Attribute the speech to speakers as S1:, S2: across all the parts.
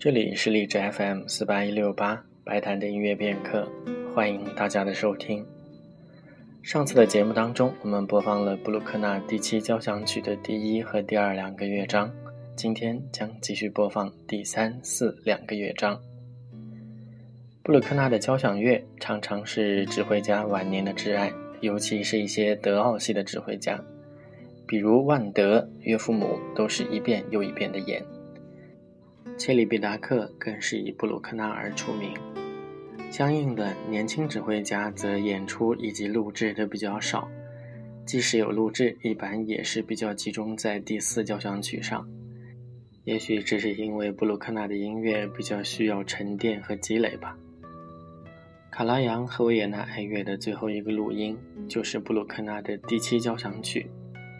S1: 这里是荔枝 FM 四八一六八白谈的音乐片刻，欢迎大家的收听。上次的节目当中，我们播放了布鲁克纳第七交响曲的第一和第二两个乐章，今天将继续播放第三、四两个乐章。布鲁克纳的交响乐常常是指挥家晚年的挚爱，尤其是一些德奥系的指挥家，比如万德、岳父母，都是一遍又一遍的演。切里比达克更是以布鲁克纳而出名，相应的年轻指挥家则演出以及录制的比较少，即使有录制，一般也是比较集中在第四交响曲上。也许这是因为布鲁克纳的音乐比较需要沉淀和积累吧。卡拉扬和维也纳爱乐的最后一个录音就是布鲁克纳的第七交响曲，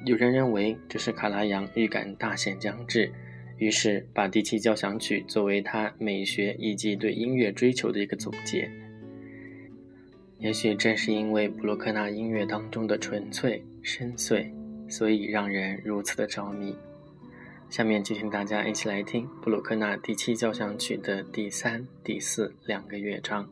S1: 有人认为这是卡拉扬预感大限将至。于是，把第七交响曲作为他美学以及对音乐追求的一个总结。也许正是因为布鲁克纳音乐当中的纯粹深邃，所以让人如此的着迷。下面就请大家一起来听布鲁克纳第七交响曲的第三、第四两个乐章。